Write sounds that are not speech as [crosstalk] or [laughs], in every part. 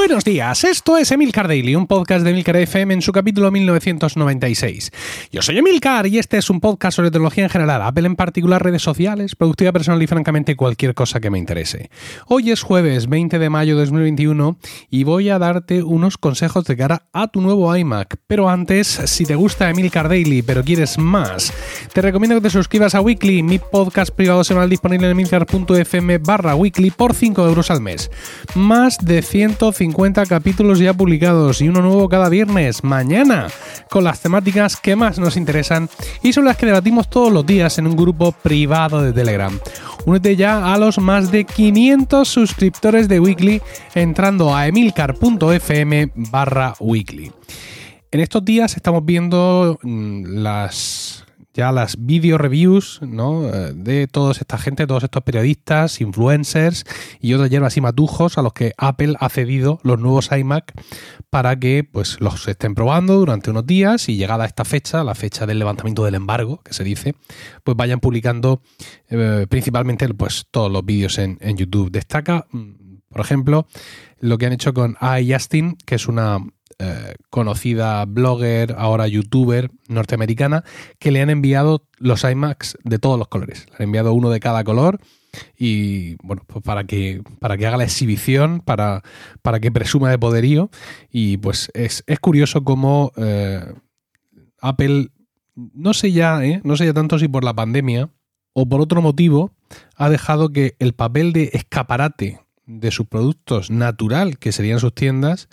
Buenos días, esto es Emilcar Daily, un podcast de Emilcar FM en su capítulo 1996. Yo soy Emilcar y este es un podcast sobre tecnología en general, Apple en particular, redes sociales, productividad personal y francamente cualquier cosa que me interese. Hoy es jueves 20 de mayo de 2021 y voy a darte unos consejos de cara a tu nuevo iMac. Pero antes, si te gusta Emilcar Daily pero quieres más, te recomiendo que te suscribas a Weekly, mi podcast privado semanal disponible en emilcar.fm barra weekly por 5 euros al mes. Más de 150 capítulos ya publicados y uno nuevo cada viernes, mañana, con las temáticas que más nos interesan y son las que debatimos todos los días en un grupo privado de Telegram. Únete ya a los más de 500 suscriptores de Weekly entrando a emilcar.fm barra weekly. En estos días estamos viendo mm, las ya las video reviews. Eh, de toda esta gente, todos estos periodistas, influencers y otros hierbas y matujos a los que Apple ha cedido los nuevos iMac para que pues, los estén probando durante unos días y llegada esta fecha, la fecha del levantamiento del embargo, que se dice, pues vayan publicando eh, principalmente pues, todos los vídeos en, YouTube. Destaca, mm, por ejemplo, lo que han hecho con A. Justin, que es una eh, conocida blogger, ahora youtuber norteamericana, que le han enviado los iMacs de todos los colores. Le han enviado uno de cada color y bueno, pues para que, para que haga la exhibición, para, para que presuma de poderío. Y pues es, curioso cómo eh, Apple, no sé ya, ¿eh? no sé ya tanto si por la pandemia o por otro motivo, ha dejado que el papel de escaparate de sus productos natural, que serían sus tiendas,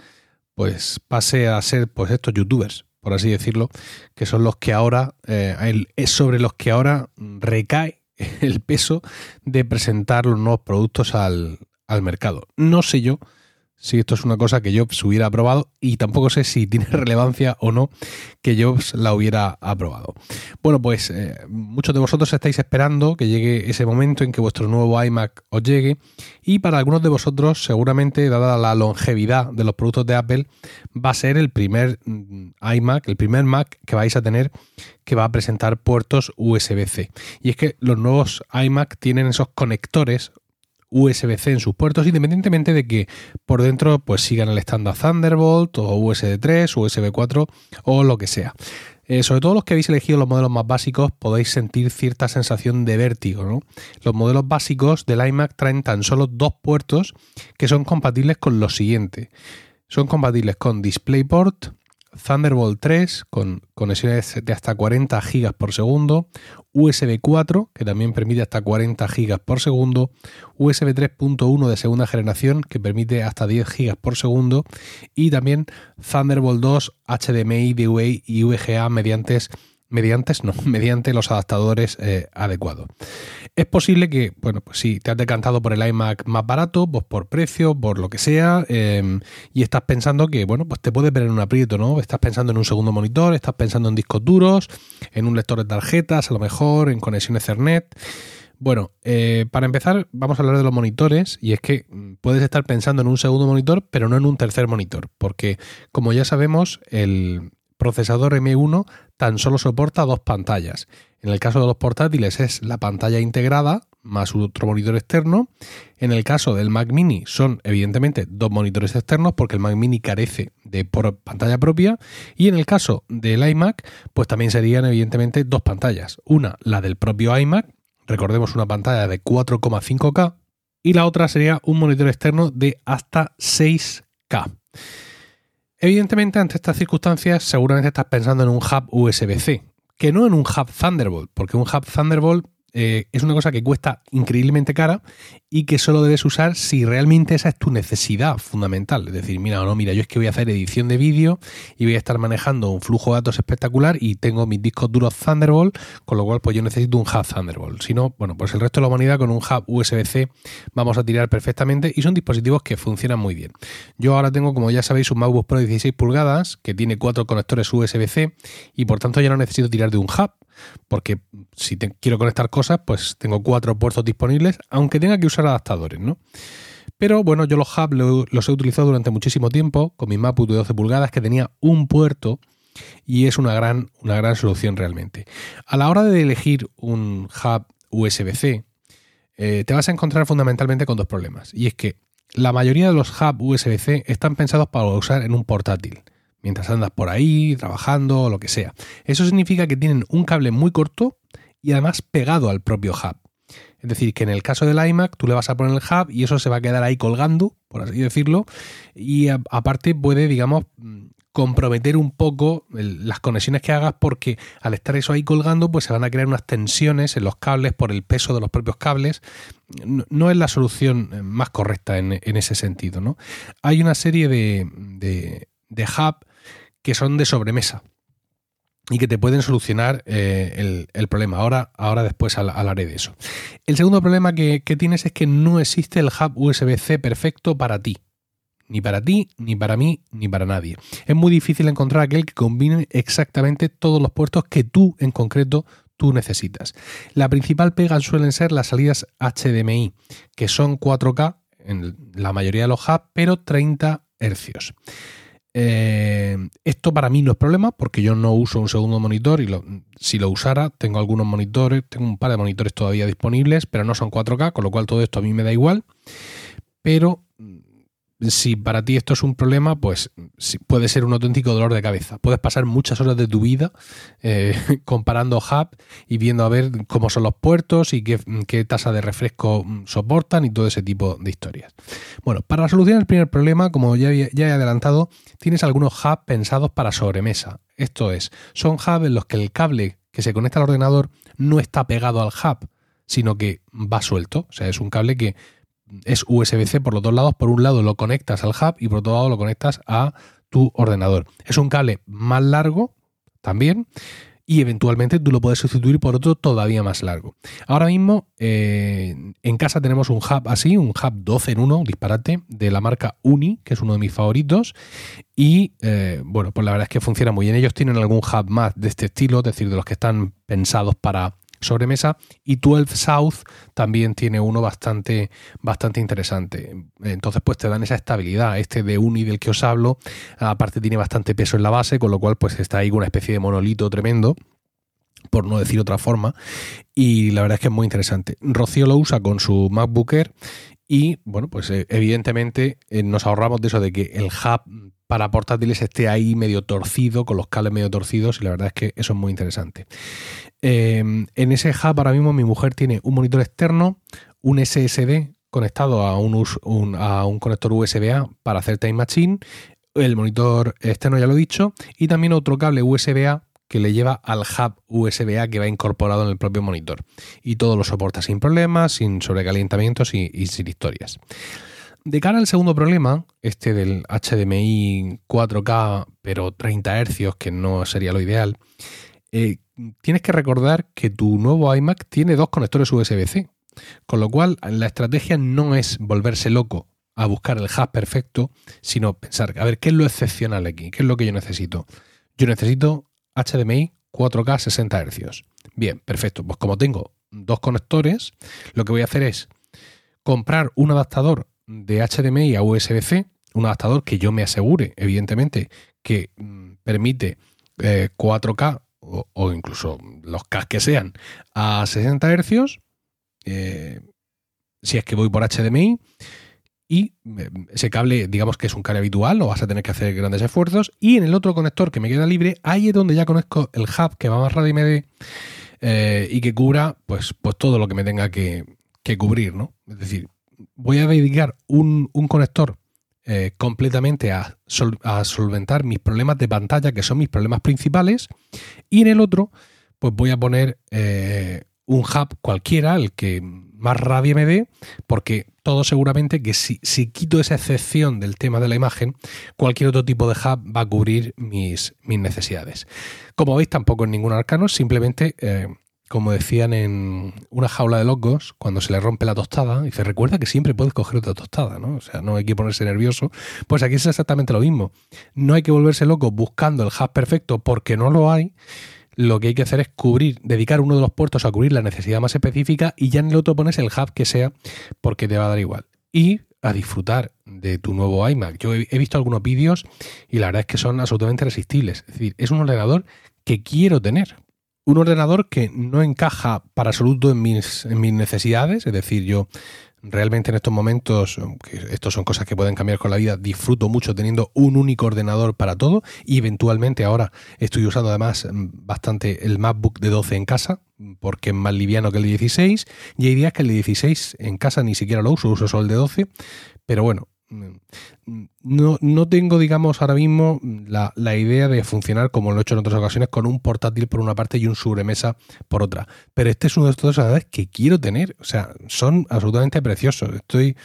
pues pase a ser pues estos youtubers, por así decirlo, que son los que ahora, eh, es sobre los que ahora recae [laughs] el peso de presentar los nuevos productos al, al mercado. No sé yo si esto es una cosa que Jobs hubiera aprobado y tampoco sé si tiene [laughs] relevancia o no que Jobs la hubiera aprobado. Bueno, pues eh, muchos de vosotros estáis esperando que llegue ese momento en que vuestro nuevo iMac os llegue y para algunos de vosotros seguramente, dada la longevidad de los productos de Apple, va a ser el primer mm, iMac, el primer Mac que vais a tener que va a presentar puertos USB-C. Y es que los nuevos iMac tienen esos conectores USB-C en sus puertos, independientemente de que por dentro pues sigan el estándar Thunderbolt o USB 3, USB 4 o lo que sea. Eh, sobre todo los que habéis elegido los modelos más básicos podéis sentir cierta sensación de vértigo. Los modelos básicos del iMac traen tan solo dos puertos que son compatibles con lo siguiente. Son compatibles con DisplayPort, Thunderbolt 3 con conexiones de hasta 40 GB por segundo, USB 4 que también permite hasta 40 GB por segundo, USB 3.1 de segunda generación que permite hasta 10 GB por segundo y también Thunderbolt 2, HDMI, DUA y VGA mediante [laughs] mediante, los adaptadores eh, adecuados. Es posible que, bueno, pues si te has decantado por el iMac más barato, pues por precio, por lo que sea, em, y estás pensando que, bueno, pues te puede ver en un aprieto, ¿no? Estás pensando en un segundo monitor, estás pensando en discos duros, en un lector de tarjetas, a lo mejor, en conexión Ethernet. Bueno, eh, para empezar, vamos a hablar de los monitores, y es que mm, puedes estar pensando en un segundo monitor, pero no en un tercer monitor, porque como ya sabemos, el, procesador M1 tan solo soporta dos pantallas. En el caso de los portátiles es la pantalla integrada más otro monitor externo. En el caso del Mac Mini son evidentemente dos monitores externos porque el Mac Mini carece de pantalla propia. Y en el caso del iMac pues también serían evidentemente dos pantallas. Una la del propio iMac, recordemos una pantalla de 4,5K y la otra sería un monitor externo de hasta 6K. Evidentemente, ante estas circunstancias, seguramente estás pensando en un hub USB-C, que no en un hub Thunderbolt, porque un hub Thunderbolt eh, es una cosa que cuesta increíblemente cara y que solo debes usar si realmente esa es tu necesidad fundamental. Es decir, mira, no, mira, yo es que voy a hacer edición de vídeo y voy a estar manejando un flujo de datos espectacular y tengo mis discos duros Thunderbolt, con lo cual pues yo necesito un hub Thunderbolt. Si no, bueno, pues el resto de la humanidad con un hub USB-C vamos a tirar perfectamente y son dispositivos que funcionan muy bien. Yo ahora tengo, como ya sabéis, un MacBook Pro de 16 pulgadas que tiene cuatro conectores USB-C y por tanto ya no necesito tirar de un hub porque si quiero conectar cosas, pues tengo cuatro puertos disponibles, aunque tenga que usar adaptadores, ¿no? Pero bueno, yo los hubs los he utilizado durante muchísimo tiempo con mi MacBook de 12 pulgadas que tenía un puerto y es una gran, una gran solución realmente. A la hora de elegir un hub USB-C, eh, te vas a encontrar fundamentalmente con dos problemas. Y es que la mayoría de los hubs USB-C están pensados para usar en un portátil, mientras andas por ahí, trabajando o lo que sea. Eso significa que tienen un cable muy corto y además pegado al propio hub. Es decir, que en el caso del iMac tú le vas a poner el hub y eso se va a quedar ahí colgando, por así decirlo, y aparte puede, digamos, comprometer un poco las conexiones que hagas porque al estar eso ahí colgando pues se van a crear unas tensiones en los cables por el peso de los propios cables. No, es la solución eh, más correcta en, ese sentido. ¿no? Hay una serie de, de, de hub que son de sobremesa y que te pueden solucionar eh, el, problema. Ahora, ahora después hablaré de eso. El segundo problema que, que tienes es que no existe el hub USB-C perfecto para ti. Ni para ti, ni para mí, ni para nadie. Es muy difícil encontrar aquel que combine exactamente todos los puertos que tú en concreto tú necesitas. La principal pega suelen ser las salidas HDMI, que son 4K en la mayoría de los hubs, pero 30 hercios. Eh, esto para mí no es problema porque yo no uso un segundo monitor y si lo usara tengo algunos monitores, tengo un par de monitores todavía disponibles, pero no son 4K, con lo cual todo esto a mí me da igual. Pero si para ti esto es un problema, pues puede ser un auténtico dolor de cabeza. Puedes pasar muchas horas de tu vida eh, [laughs] comparando hub y viendo a ver cómo son los puertos y qué, tasa de refresco soportan y todo ese tipo de historias. Bueno, para solucionar el primer problema, como ya, ya he adelantado, tienes algunos hubs pensados para sobremesa. Esto es, son hubs en los que el cable que se conecta al ordenador no está pegado al hub, sino que va suelto. O sea, es un cable que es USB-C por los dos lados. Por un lado lo conectas al hub y por otro lado lo conectas a tu ordenador. Es un cable más largo también y eventualmente tú lo puedes sustituir por otro todavía más largo. Ahora mismo eh, en casa tenemos un hub así, un hub 12 en 1, disparate, de la marca Uni, que es uno de mis favoritos. Y eh, bueno, pues la verdad es que funciona muy bien. Ellos tienen algún hub más de este estilo, es decir, de los que están pensados para sobremesa y 12 South también tiene uno bastante, bastante interesante. Entonces pues te dan esa estabilidad. Este de Uni del que os hablo, aparte tiene bastante peso en la base, con lo cual pues está ahí una especie de monolito tremendo por no decir otra forma, y la verdad es que es muy interesante. Rocío lo usa con su MacBook Air y, bueno, pues eh, evidentemente eh, nos ahorramos de eso de que el hub para portátiles esté ahí medio torcido, con los cables medio torcidos, y la verdad es que eso es muy interesante. Em, en ese hub ahora mismo mi mujer tiene un monitor externo, un SSD conectado a un, conector USB-A para hacer Time Machine, el monitor externo ya lo he dicho, y también otro cable USB-A que le lleva al hub USB-A que va incorporado en el propio monitor. Y todo lo soporta sin problemas, sin sobrecalentamientos y, y sin historias. De cara al segundo problema, este del HDMI 4K pero 30 Hz, que no sería lo ideal, eh, tienes que recordar que tu nuevo iMac tiene dos conectores USB-C, con lo cual la estrategia no es volverse loco a buscar el hub perfecto, sino pensar, a ver, ¿qué es lo excepcional aquí? ¿Qué es lo que yo necesito? Yo necesito HDMI 4K 60 Hz. Bien, perfecto. Pues como tengo dos conectores, lo que voy a hacer es comprar un adaptador de HDMI a USB-C, un adaptador que yo me asegure, evidentemente, que mm, permite 4K eh, o, incluso los K que sean a 60 Hz, eh, si es que voy por HDMI, y eh, ese cable, digamos que es un cable habitual, no vas a tener que hacer grandes esfuerzos. Y en el otro conector que me queda libre, ahí es donde ya conozco el hub que va más radio y MD y que cubra pues, pues todo lo que me tenga que, que cubrir, ¿no? Es decir, voy a dedicar un, conector eh, completamente a, solventar mis problemas de pantalla, que son mis problemas principales, y en el otro, pues voy a poner eh, un hub cualquiera, el que más rabia me dé, porque todo seguramente que si, quito esa excepción del tema de la imagen, cualquier otro tipo de hub va a cubrir mis, mis necesidades. Como veis, tampoco es ningún arcano, simplemente eh, como decían en una jaula de locos, cuando se le rompe la tostada, se recuerda que siempre puedes coger otra tostada, ¿no? O sea, no hay que ponerse nervioso. Pues aquí es exactamente lo mismo. No hay que volverse loco buscando el hub perfecto porque no lo hay. Lo que hay que hacer es cubrir, dedicar uno de los puertos a cubrir la necesidad más específica y ya en el otro pones el hub que sea porque te va a dar igual. Y a disfrutar de tu nuevo iMac. Yo he visto algunos vídeos y la verdad es que son absolutamente resistibles. Es decir, es un ordenador que quiero tener un ordenador que no encaja para absoluto en mis, en mis necesidades, es decir, yo realmente en estos momentos, que estos son cosas que pueden cambiar con la vida, disfruto mucho teniendo un único ordenador para todo y eventualmente ahora estoy usando además bastante el MacBook de 12 en casa porque es más liviano que el de 16 y hay días que el de 16 en casa ni siquiera lo uso, uso solo el de 12, pero bueno, no, no tengo, digamos, ahora mismo la, la, idea de funcionar como lo he hecho en otras ocasiones con un portátil por una parte y un sobremesa por otra. Pero este es uno de estos que quiero tener. O sea, son absolutamente preciosos. Estoy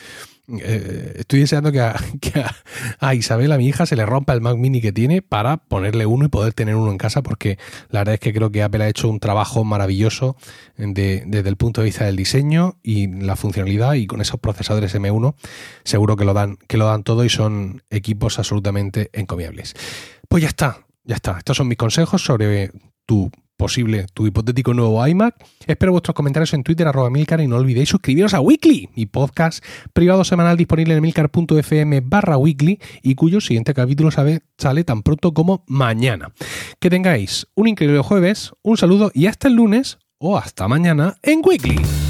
eh, estoy deseando [laughs] que, a, a, Isabel, a mi hija, se le rompa el Mac Mini que tiene para ponerle uno y poder tener uno en casa, porque la verdad es que creo que Apple ha hecho un trabajo maravilloso desde el punto de vista del diseño y la funcionalidad, y con esos procesadores M1 seguro que lo dan, que lo dan todo y son equipos absolutamente encomiables. Pues ya está, ya está. Estos son mis consejos sobre tu posible tu hipotético nuevo iMac. Espero vuestros comentarios en Twitter, arroba Milcar, y no olvidéis suscribiros a Weekly, mi podcast privado semanal disponible en milcar.fm barra weekly y cuyo siguiente capítulo sale tan pronto como mañana. Que tengáis un increíble jueves, un saludo y hasta el lunes o hasta mañana en Weekly.